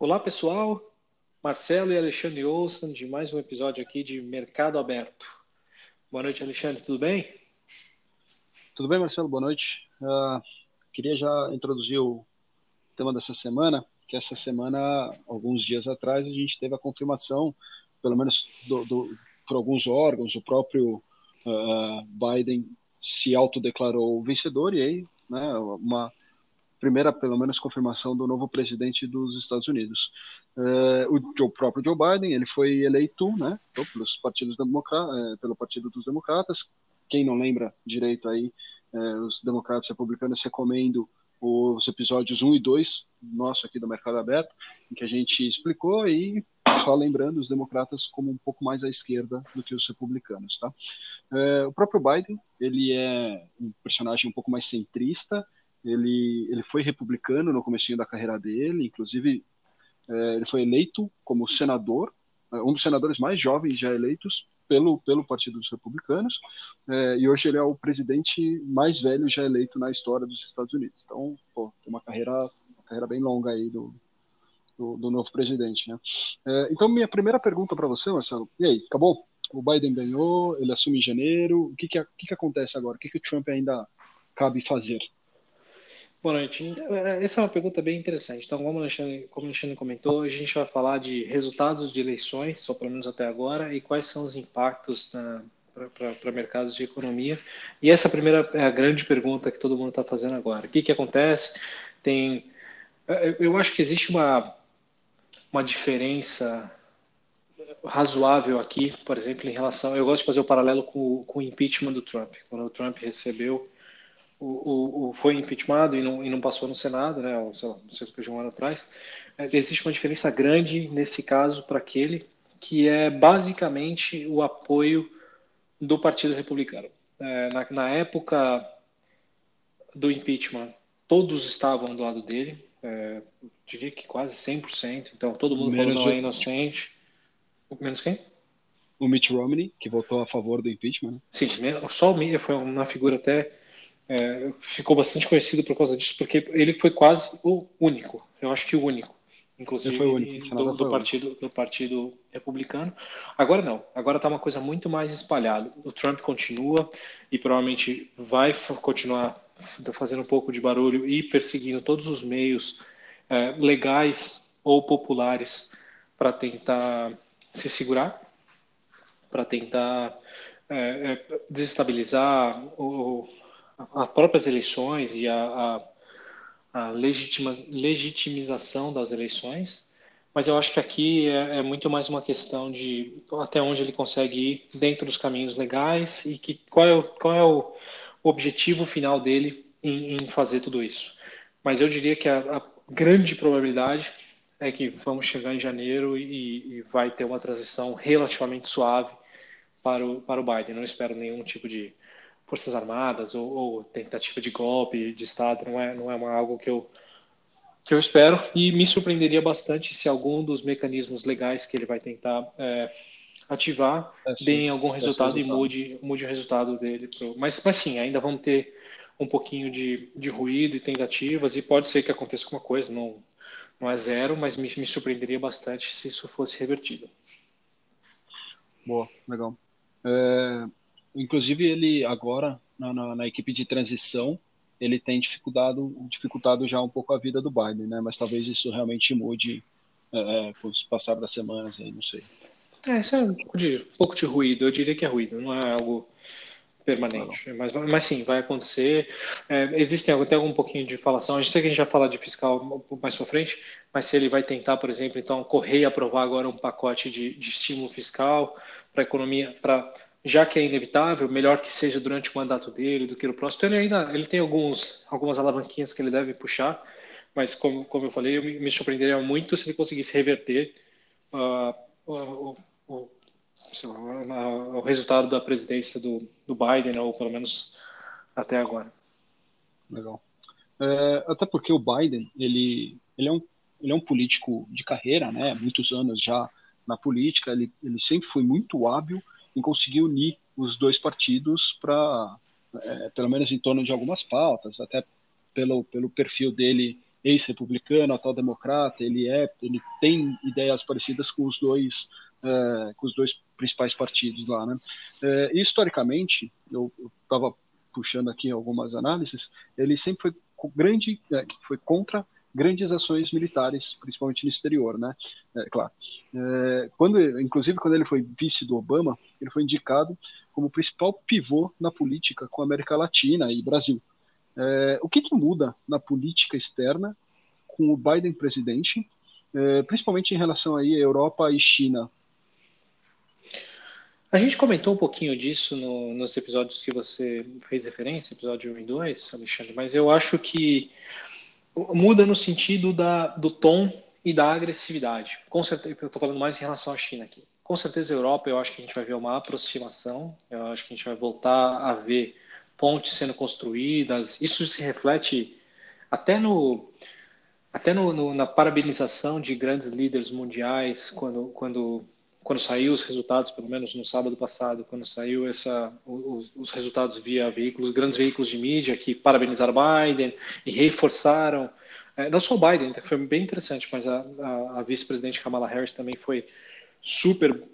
Olá, pessoal. Marcelo e Alexandre Olsen de mais um episódio aqui de Mercado Aberto. Boa noite, Alexandre. Tudo bem? Tudo bem, Marcelo? Boa noite. Uh, queria já introduzir o tema dessa semana, que essa semana, alguns dias atrás, a gente teve a confirmação, pelo menos do, do, por alguns órgãos, o próprio uh, Biden se autodeclarou vencedor e aí, né, uma primeira, pelo menos, confirmação do novo presidente dos Estados Unidos. É, o Joe, próprio Joe Biden, ele foi eleito, né, pelos partidos é, pelo Partido dos Democratas. Quem não lembra direito aí, é, os democratas republicanos recomendo os episódios 1 e 2, nosso aqui do Mercado Aberto, em que a gente explicou e só lembrando os democratas como um pouco mais à esquerda do que os republicanos, tá? O próprio Biden, ele é um personagem um pouco mais centrista, ele, ele foi republicano no começo da carreira dele, inclusive é, ele foi eleito como senador, é, um dos senadores mais jovens já eleitos pelo, pelo Partido dos Republicanos, é, e hoje ele é o presidente mais velho já eleito na história dos Estados Unidos. Então, pô, tem uma carreira, uma carreira bem longa aí do, do, do novo presidente, né? É, então, minha primeira pergunta para você, Marcelo, e aí, acabou? O Biden ganhou, ele assume em janeiro, o que que, que, que acontece agora? O que que o Trump ainda cabe fazer? Boa noite. É, essa é uma pergunta bem interessante. Então, como o Alexandre, como o Alexandre comentou, a gente vai falar de resultados de eleições, ou pelo menos até agora, e quais são os impactos para mercados de economia. E essa primeira é a grande pergunta que todo mundo está fazendo agora. O que, que acontece? Tem, é, eu acho que existe uma, uma diferença razoável aqui, por exemplo, em relação. Eu gosto de fazer o paralelo com, com o impeachment do Trump. Quando o Trump recebeu o, o, foi impeachmentado e não, e não passou no Senado, né, ou, sei lá, não sei que de um ano atrás, é, existe uma diferença grande nesse caso para aquele que é basicamente o apoio do Partido Republicano. É, na, na, época do impeachment, todos estavam do lado dele, é, diria que quase 100%, então todo mundo menos falou não é inocente. Menos quem? O Mitt Romney, que votou a favor do impeachment. Né? Sim, só o Mitt foi uma figura até é, ficou bastante conhecido por causa disso, porque ele foi quase o único, eu acho que o único, inclusive o único, do, do partido, do partido republicano. Agora não, agora está uma coisa muito mais espalhada. O Trump continua e provavelmente vai continuar fazendo um pouco de barulho e perseguindo todos os meios é, legais ou populares para tentar se segurar, para tentar é, é desestabilizar o, as próprias eleições e a, a, a legitima, legitimização das eleições, mas eu acho que aqui é, é, muito mais uma questão de até onde ele consegue ir dentro dos caminhos legais e que qual é o, qual é o objetivo final dele em, em fazer tudo isso. Mas eu diria que a, a, grande probabilidade é que vamos chegar em janeiro e, e vai ter uma transição relativamente suave para o, para o Biden. Não espero nenhum tipo de forças armadas ou, ou, tentativa de golpe de Estado não é, não é uma, algo que eu, que eu espero e me surpreenderia bastante se algum dos mecanismos legais que ele vai tentar é, ativar é, dê algum resultado, e mude, mude o resultado dele. Pro... Mas, mas sim, ainda vamos ter um pouquinho de, de ruído e tentativas e pode ser que aconteça alguma coisa, não, não é zero, mas me, me surpreenderia bastante se isso fosse revertido. Boa, legal. É, Inclusive, ele agora, na, na, na, equipe de transição, ele tem dificultado, dificultado já um pouco a vida do Biden, né? Mas talvez isso realmente mude é, é com o passar das semanas, aí, não sei. É, isso é um pouco, de, um pouco de ruído, eu diria que é ruído, não é algo permanente. Mas, mas sim, vai acontecer. É, existem até algum pouquinho de falação. A gente sei que a gente vai falar de fiscal mais para frente, mas se ele vai tentar, por exemplo, então correr e aprovar agora um pacote de, de estímulo fiscal para economia, para já que é inevitável, melhor que seja durante o mandato dele do que no próximo. Então, ele ainda ele tem alguns, algumas alavanquinhas que ele deve puxar, mas como, como eu falei, eu me, me surpreenderia muito se ele conseguisse reverter uh, o, o, lá, o, resultado da presidência do, do Biden, ou pelo menos até agora. Legal. É, até porque o Biden, ele, ele, é um, ele é um político de carreira, né? Muitos anos já na política, ele, ele sempre foi muito hábil em conseguir unir os dois partidos para, é, pelo menos em torno de algumas pautas, até pelo, pelo perfil dele ex-republicano, atual democrata, ele é, ele tem ideias parecidas com os dois, é, com os dois principais partidos lá, né? É, historicamente, eu estava puxando aqui algumas análises, ele sempre foi grande, é, foi contra grandes ações militares, principalmente no exterior, né? É, claro. É, quando, inclusive, quando ele foi vice do Obama, ele foi indicado como principal pivô na política com a América Latina e Brasil. É, o que, que, muda na política externa com o Biden presidente, é, principalmente em relação aí à Europa e China? A gente comentou um pouquinho disso no, nos episódios que você fez referência, episódio 1 e 2, Alexandre, mas eu acho que muda no sentido da, do tom e da agressividade. Com certeza, eu estou falando mais em relação à China aqui. Com certeza, a Europa, eu acho que a gente vai ver uma aproximação, eu acho que a gente vai voltar a ver pontes sendo construídas. Isso se reflete até no até no, no, na parabenização de grandes líderes mundiais quando quando quando saiu os resultados, pelo menos no sábado passado, quando saiu essa, os, os resultados via veículos, grandes veículos de mídia que parabenizaram Biden e reforçaram, é, não só Biden, foi bem interessante, mas a, a, a vice-presidente Kamala Harris também foi super uh,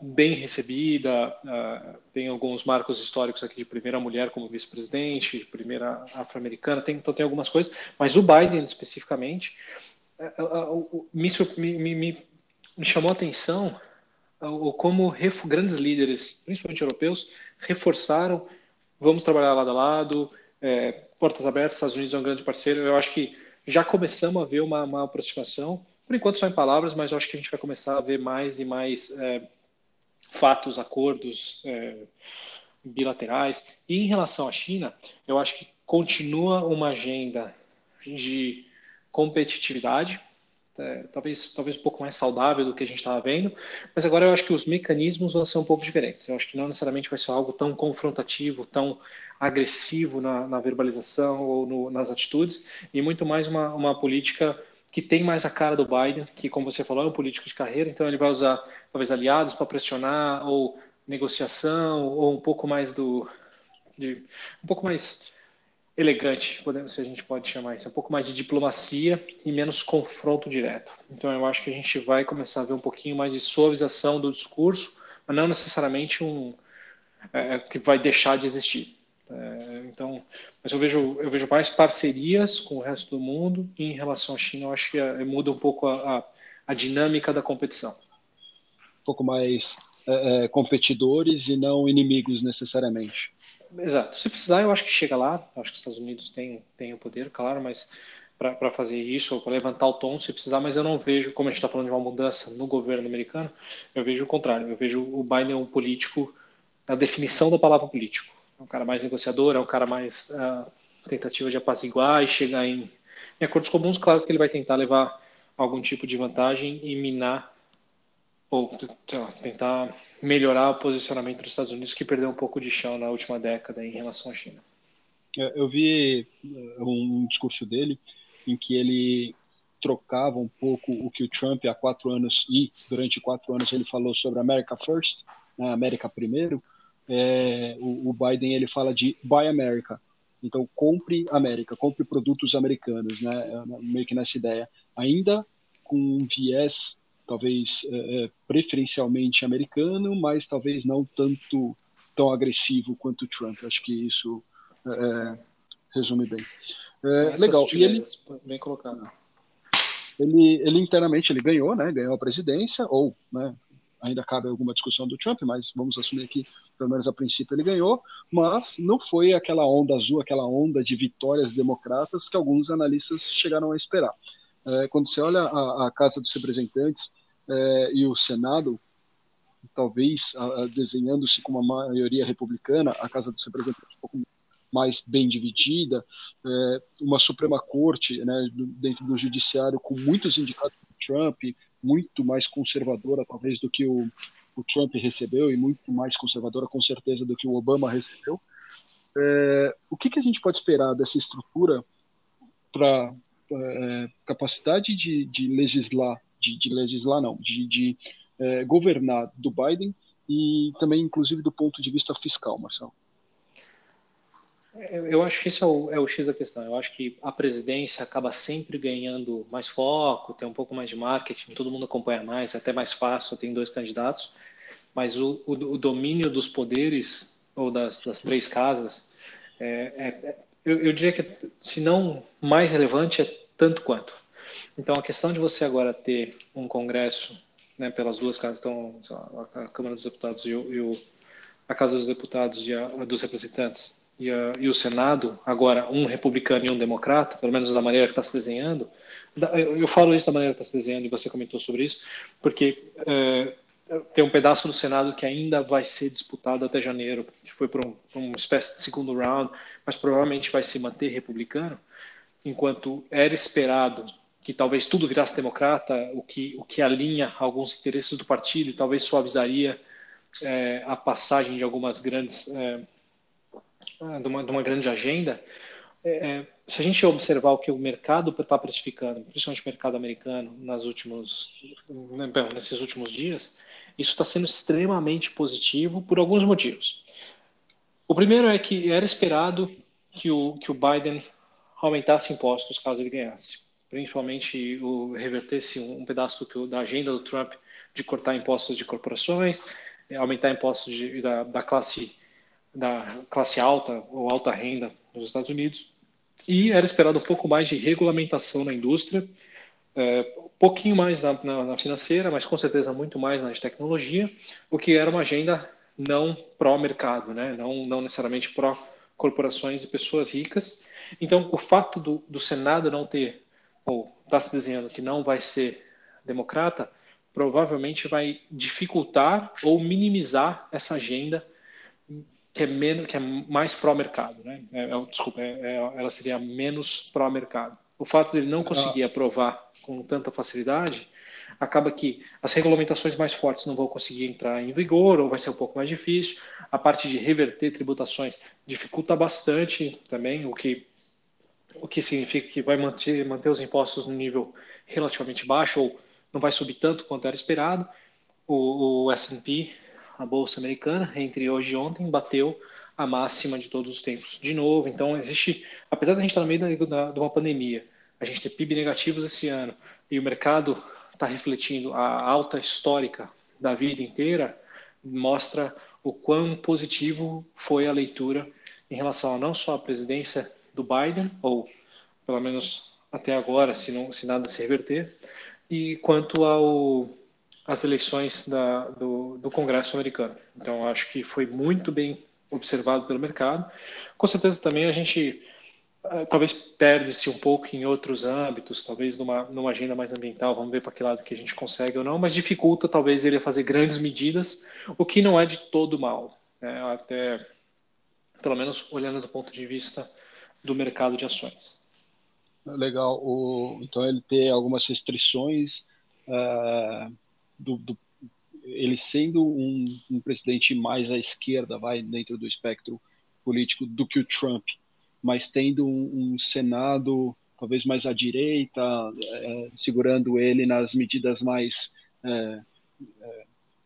bem recebida, uh, tem alguns marcos históricos aqui de primeira mulher como vice-presidente, primeira afro-americana, então tem algumas coisas, mas o Biden especificamente me, me, me, me, chamou a atenção o como grandes líderes, principalmente europeus, reforçaram vamos trabalhar lado a lado, é, portas abertas, Estados Unidos é um grande parceiro, eu acho que já começamos a ver uma, uma aproximação por enquanto só em palavras, mas eu acho que a gente vai começar a ver mais e mais é, fatos, acordos é, bilaterais. E em relação à China, eu acho que continua uma agenda de competitividade, é, talvez, talvez um pouco mais saudável do que a gente estava vendo, mas agora eu acho que os mecanismos vão ser um pouco diferentes. Eu acho que não necessariamente vai ser algo tão confrontativo, tão agressivo na, na verbalização ou no, nas atitudes, e muito mais uma, uma política que tem mais a cara do Biden, que, como você falou, é um político de carreira, então ele vai usar talvez aliados para pressionar, ou negociação, ou um pouco mais do. De, um pouco mais elegante, podemos, se a gente pode chamar isso, um pouco mais de diplomacia e menos confronto direto. Então eu acho que a gente vai começar a ver um pouquinho mais de suavização do discurso, mas não necessariamente um é, que vai deixar de existir. É, então, mas eu vejo, eu vejo mais parcerias com o resto do mundo e em relação à China, eu acho que é, muda um pouco a, a, a, dinâmica da competição. Um pouco mais é, é, competidores e não inimigos necessariamente. Exato. Se precisar, eu acho que chega lá. Eu acho que os Estados Unidos têm, têm o poder, claro, mas para fazer isso, ou para levantar o tom, se precisar, mas eu não vejo, como a gente está falando de uma mudança no governo americano, eu vejo o contrário. Eu vejo o Biden um político, a definição da palavra político é um cara mais negociador, é um cara mais uh, tentativa de apaziguar e chegar em, em acordos comuns. Claro que ele vai tentar levar algum tipo de vantagem e minar ou tentar melhorar o posicionamento dos Estados Unidos, que perdeu um pouco de chão na última década em relação à China. Eu vi eh, um discurso dele em que ele trocava um pouco o que o Trump há quatro anos e durante quatro anos ele falou sobre America First, né, América primeiro, é, o, o, Biden ele fala de Buy America. Então, compre América, compre produtos americanos, né? É, meio que nessa ideia. Ainda com um viés, talvez é, é, preferencialmente americano, mas talvez não tanto tão agressivo quanto o Trump. Acho que isso é, é resume bem. legal. E ele, bem colocado. Ele, ele internamente ele ganhou, né? Ganhou a presidência, ou né, ainda cabe alguma discussão do Trump, mas vamos assumir que, pelo menos a princípio, ele ganhou, mas não foi aquela onda azul, aquela onda de vitórias democratas que alguns analistas chegaram a esperar. É, quando você olha a, a Casa dos Representantes é, e o Senado, talvez desenhando-se com uma maioria republicana, a Casa dos Representantes um pouco mais bem dividida, é, uma Suprema Corte né, dentro do Judiciário com muitos indicados por Trump, muito mais conservadora, talvez, do que o, o Trump recebeu, e muito mais conservadora, com certeza, do que o Obama recebeu. É, o que, que a gente pode esperar dessa estrutura para é, capacidade de, de, legislar, de, de, legislar não, de, de é, governar do Biden e também, inclusive, do ponto de vista fiscal, Marcelo? Eu acho que isso é o, é o, X da questão. Eu acho que a presidência acaba sempre ganhando mais foco, tem um pouco mais de marketing, todo mundo acompanha mais, é até mais fácil, tem dois candidatos, mas o, o, o domínio dos poderes, ou das, das três casas, é, é, eu, eu, diria que, se não mais relevante, é tanto quanto. Então, a questão de você agora ter um Congresso, né, pelas duas casas, então, a Câmara dos Deputados e, o, e o, a Casa dos Deputados e a, dos Representantes, e, a, e, o Senado, agora um republicano e um democrata, pelo menos da maneira que está se desenhando, eu falo isso da maneira que está se desenhando e você comentou sobre isso, porque é, tem um pedaço do Senado que ainda vai ser disputado até janeiro, que foi para um, uma espécie de segundo round, mas provavelmente vai se manter republicano, enquanto era esperado que talvez tudo virasse democrata, o que, o que alinha alguns interesses do partido e talvez suavizaria é, a passagem de algumas grandes é, ah, de uma, de uma grande agenda, é, é, se a gente observar o que o mercado está precificando, principalmente o mercado americano, nas últimos, né, nesses últimos dias, isso está sendo extremamente positivo por alguns motivos. O primeiro é que era esperado que o, que o Biden aumentasse impostos caso ele ganhasse, principalmente o revertesse um, pedaço da agenda do Trump de cortar impostos de corporações, aumentar impostos de, da, da classe da classe alta ou alta renda nos Estados Unidos e era esperado um pouco mais de regulamentação na indústria, é, pouquinho mais na, na, na, financeira, mas com certeza muito mais na tecnologia, o que era uma agenda não pró-mercado, né? não, não necessariamente pró-corporações e pessoas ricas. Então, o fato do, do Senado não ter, ou está se desenhando que não vai ser democrata, provavelmente vai dificultar ou minimizar essa agenda que é menos, que é mais pró-mercado, né? É, é, desculpa, é, é, ela seria menos pró-mercado. O fato de ele não conseguir aprovar com tanta facilidade acaba que as regulamentações mais fortes não vão conseguir entrar em vigor ou vai ser um pouco mais difícil. A parte de reverter tributações dificulta bastante também, o que o que significa que vai manter, manter os impostos no nível relativamente baixo ou não vai subir tanto quanto era esperado. O, o S&P a bolsa americana, entre hoje e ontem, bateu a máxima de todos os tempos de novo. Então, existe, apesar de a gente estar no meio da, de uma pandemia, a gente ter PIB negativos esse ano e o mercado está refletindo a alta histórica da vida inteira, mostra o quão positivo foi a leitura em relação a não só à presidência do Biden, ou pelo menos até agora, se, não, se nada se reverter, e quanto ao as eleições da, do, do Congresso americano. Então, acho que foi muito bem observado pelo mercado. Com certeza também a gente uh, talvez perde-se um pouco em outros âmbitos, talvez numa, numa agenda mais ambiental, vamos ver para que lado que a gente consegue ou não, mas dificulta talvez ele fazer grandes medidas, o que não é de todo mal, né? até pelo menos olhando do ponto de vista do mercado de ações. Legal. O, então ele tem algumas restrições uh, do, do ele sendo um, um, presidente mais à esquerda, vai dentro do espectro político do que o Trump, mas tendo um, um Senado talvez mais à direita, é, segurando ele nas medidas mais é,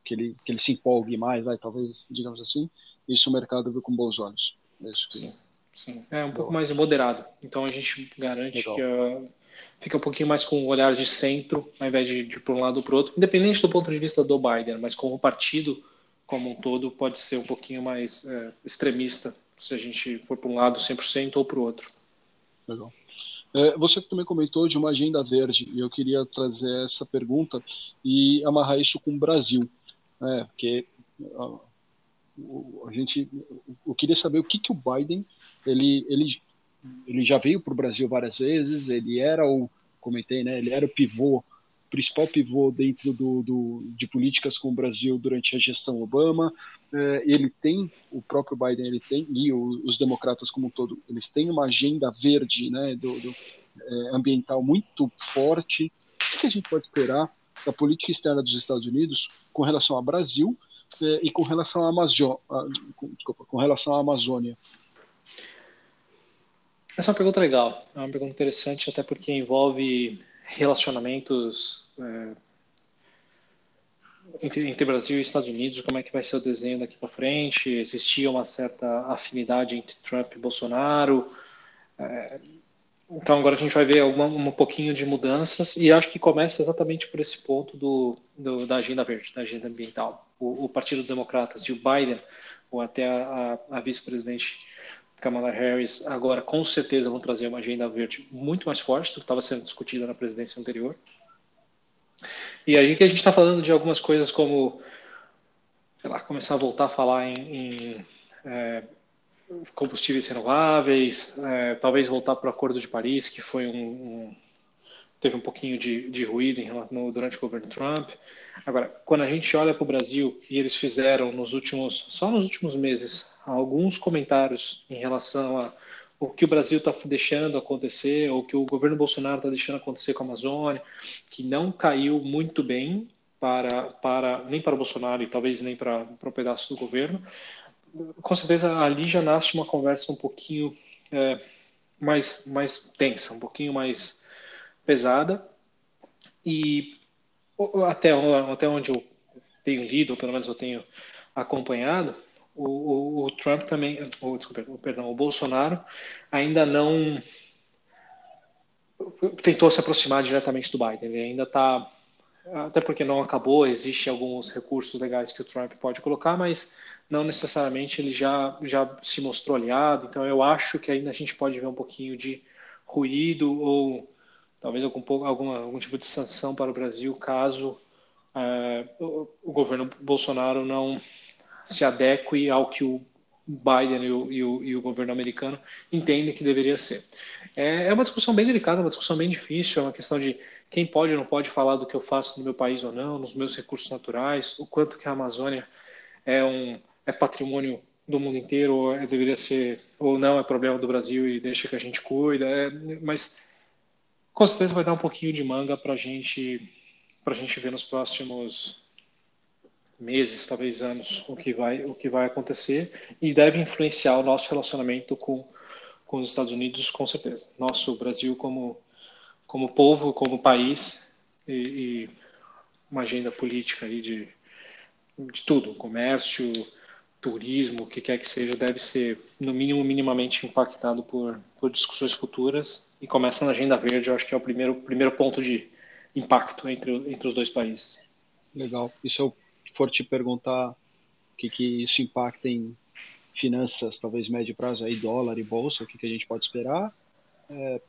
que ele que ele se empolgue mais, vai talvez digamos assim, isso o mercado viu com bons olhos. Isso que... Sim, sim. É um pouco mais moderado. Então a gente garante Legal. que a fica um pouquinho mais com o olhar de centro, ao invés de, de para um lado ou para o outro, independente do ponto de vista do Biden, mas como partido como um todo pode ser um pouquinho mais é, extremista, se a gente for para um lado 100% ou para o outro. Legal. É, você também comentou de uma agenda verde, e eu queria trazer essa pergunta e amarrar isso com o Brasil, né, porque a, a gente, eu queria saber o que, que o Biden ele, ele ele já veio para o Brasil várias vezes, ele era o, comentei, né, ele era o pivô, principal pivô dentro do, do, de políticas com o Brasil durante a gestão Obama. É, ele tem, o próprio Biden, ele tem, e o, os democratas como um todo, eles têm uma agenda verde, né, do, do é, ambiental muito forte. O que a gente pode esperar da política externa dos Estados Unidos com relação ao Brasil é, e com relação à Amazônia, desculpa, com relação à Amazônia? Essa é uma pergunta legal, é uma pergunta interessante, até porque envolve relacionamentos é, entre, entre, Brasil e Estados Unidos, como é que vai ser o desenho daqui para frente? Existia uma certa afinidade entre Trump e Bolsonaro. É, então agora a gente vai ver alguma, um pouquinho de mudanças e acho que começa exatamente por esse ponto do, do da agenda verde, da agenda ambiental. O, o Partido Democratas e o Biden, ou até a, a, a vice-presidente Kamala Harris, agora com certeza vão trazer uma agenda verde muito mais forte do que estava sendo discutida na presidência anterior. E aí que a gente está falando de algumas coisas como, sei lá, começar a voltar a falar em, em é, combustíveis renováveis, é, talvez voltar para o Acordo de Paris, que foi um, um teve um pouquinho de, de ruído no, durante o governo Trump. Agora, quando a gente olha para o Brasil e eles fizeram nos últimos, só nos últimos meses, alguns comentários em relação a o que o Brasil está deixando acontecer, ou que o governo Bolsonaro está deixando acontecer com a Amazônia, que não caiu muito bem para, para nem para o Bolsonaro e talvez nem para, para um pedaço do governo, com certeza ali já nasce uma conversa um pouquinho é, mais, mais tensa, um pouquinho mais pesada. E até, até onde eu tenho lido, ou pelo menos eu tenho acompanhado, o, o, o Trump também, o, desculpa, perdão, o Bolsonaro ainda não tentou se aproximar diretamente do Biden. Ele ainda está, até porque não acabou, existem alguns recursos legais que o Trump pode colocar, mas não necessariamente ele já, já se mostrou aliado. Então eu acho que ainda a gente pode ver um pouquinho de ruído ou talvez algum, alguma, algum tipo de sanção para o Brasil caso uh, o, o governo Bolsonaro não se adeque ao que o Biden e o, e o, e o governo americano entendem que deveria ser. É, é, uma discussão bem delicada, uma discussão bem difícil, é uma questão de quem pode ou não pode falar do que eu faço no meu país ou não, nos meus recursos naturais, o quanto que a Amazônia é um é patrimônio do mundo inteiro, ou é, deveria ser ou não é problema do Brasil e deixa que a gente cuida, é, mas com certeza vai dar um pouquinho de manga para gente a gente ver nos próximos meses, talvez anos, o que vai, o que vai acontecer e deve influenciar o nosso relacionamento com, com os Estados Unidos, com certeza. Nosso Brasil como, como povo, como país e, e uma agenda política aí de, de tudo, comércio, turismo, o que quer que seja, deve ser, no mínimo, minimamente impactado por, por discussões futuras e começa na agenda verde, eu acho que é o primeiro, primeiro ponto de impacto entre, entre os dois países. Legal. Isso é o for te perguntar o que, que isso impacta em finanças, talvez médio prazo, aí dólar e bolsa, o que, que a gente pode esperar? É...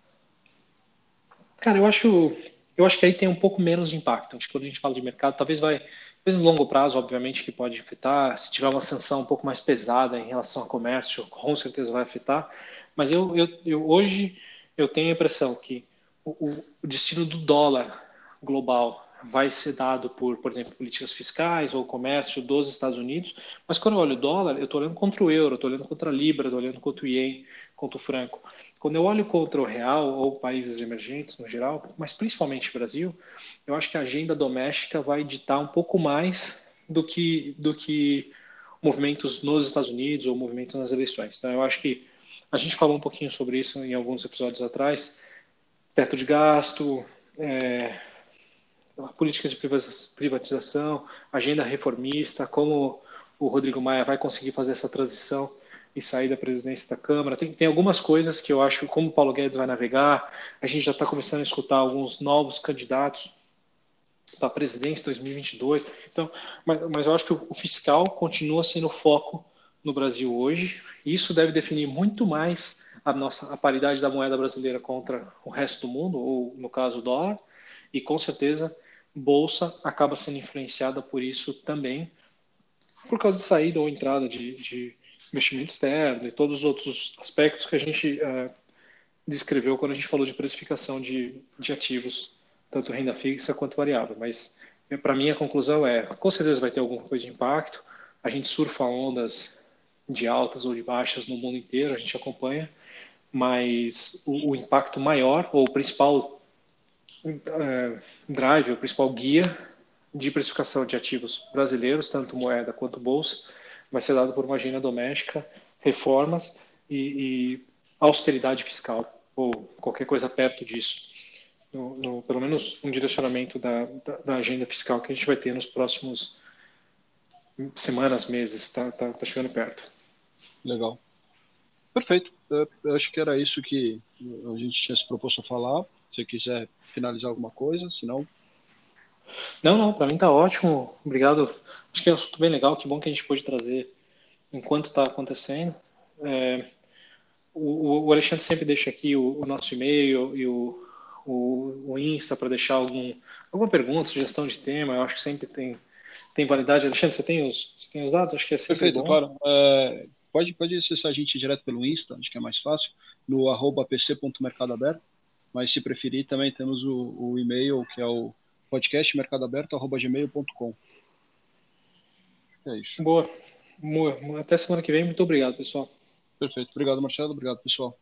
Cara, eu acho, eu acho que aí tem um pouco menos de impacto. Acho que quando a gente fala de mercado, talvez vai, no longo prazo, obviamente, que pode afetar. Se tiver uma sanção um pouco mais pesada em relação ao comércio, com certeza vai afetar. Mas eu, eu, eu hoje eu tenho a impressão que o, o destino do dólar global vai ser dado por, por exemplo, políticas fiscais ou comércio dos Estados Unidos, mas quando eu olho o dólar, eu estou olhando contra o euro, estou olhando contra a libra, estou olhando contra o ien, contra o franco. Quando eu olho contra o real ou países emergentes no geral, mas principalmente Brasil, eu acho que a agenda doméstica vai ditar um pouco mais do que, do que movimentos nos Estados Unidos ou movimentos nas eleições. Então, eu acho que a gente falou um pouquinho sobre isso em alguns episódios atrás, teto de gasto, é, políticas de privatização, agenda reformista, como o Rodrigo Maia vai conseguir fazer essa transição e sair da presidência da Câmara. Tem, tem algumas coisas que eu acho, como o Paulo Guedes vai navegar, a gente já está começando a escutar alguns novos candidatos para a presidência 2022. Então, mas, mas eu acho que o, fiscal continua sendo o foco no Brasil hoje. Isso deve definir muito mais a nossa a paridade da moeda brasileira contra o resto do mundo, ou no caso o dólar, e com certeza bolsa acaba sendo influenciada por isso também, por causa de saída ou entrada de, de investimento externo e todos os outros aspectos que a gente uh, descreveu quando a gente falou de precificação de, de ativos, tanto renda fixa quanto variável. Mas, para mim, a conclusão é: com certeza vai ter alguma coisa de impacto. A gente surfa ondas de altas ou de baixas no mundo inteiro, a gente acompanha, mas o, o impacto maior, ou o principal é, drive, o principal guia de precificação de ativos brasileiros, tanto moeda quanto bolsa, vai ser dado por uma agenda doméstica, reformas e, e austeridade fiscal, ou qualquer coisa perto disso. no, no, pelo menos um direcionamento da, da, da, agenda fiscal que a gente vai ter nos próximos semanas, meses, está tá, tá chegando perto. Legal. Perfeito. Eu acho que era isso que a gente tinha se proposto a falar. Se quiser finalizar alguma coisa, senão. Não, não, para mim tá ótimo. Obrigado. Acho que é um assunto bem legal. Que bom que a gente pôde trazer enquanto está acontecendo. É, o, o, Alexandre sempre deixa aqui o, o nosso e-mail e o, o, o Insta para deixar algum, alguma pergunta, sugestão de tema. Eu acho que sempre tem, tem validade. Alexandre, você tem os, você tem os dados? Acho que é sempre Perfeito, bom. claro. É, pode, pode acessar a gente direto pelo Insta, acho que é mais fácil, no arroba pc.mercadoaberto. Mas se preferir, também temos o, o e-mail, que é o podcastmercadoaberto.gmail.com. É isso. Boa. Boa. Até semana que vem. Muito obrigado, pessoal. Perfeito. Obrigado, Marcelo. Obrigado, pessoal.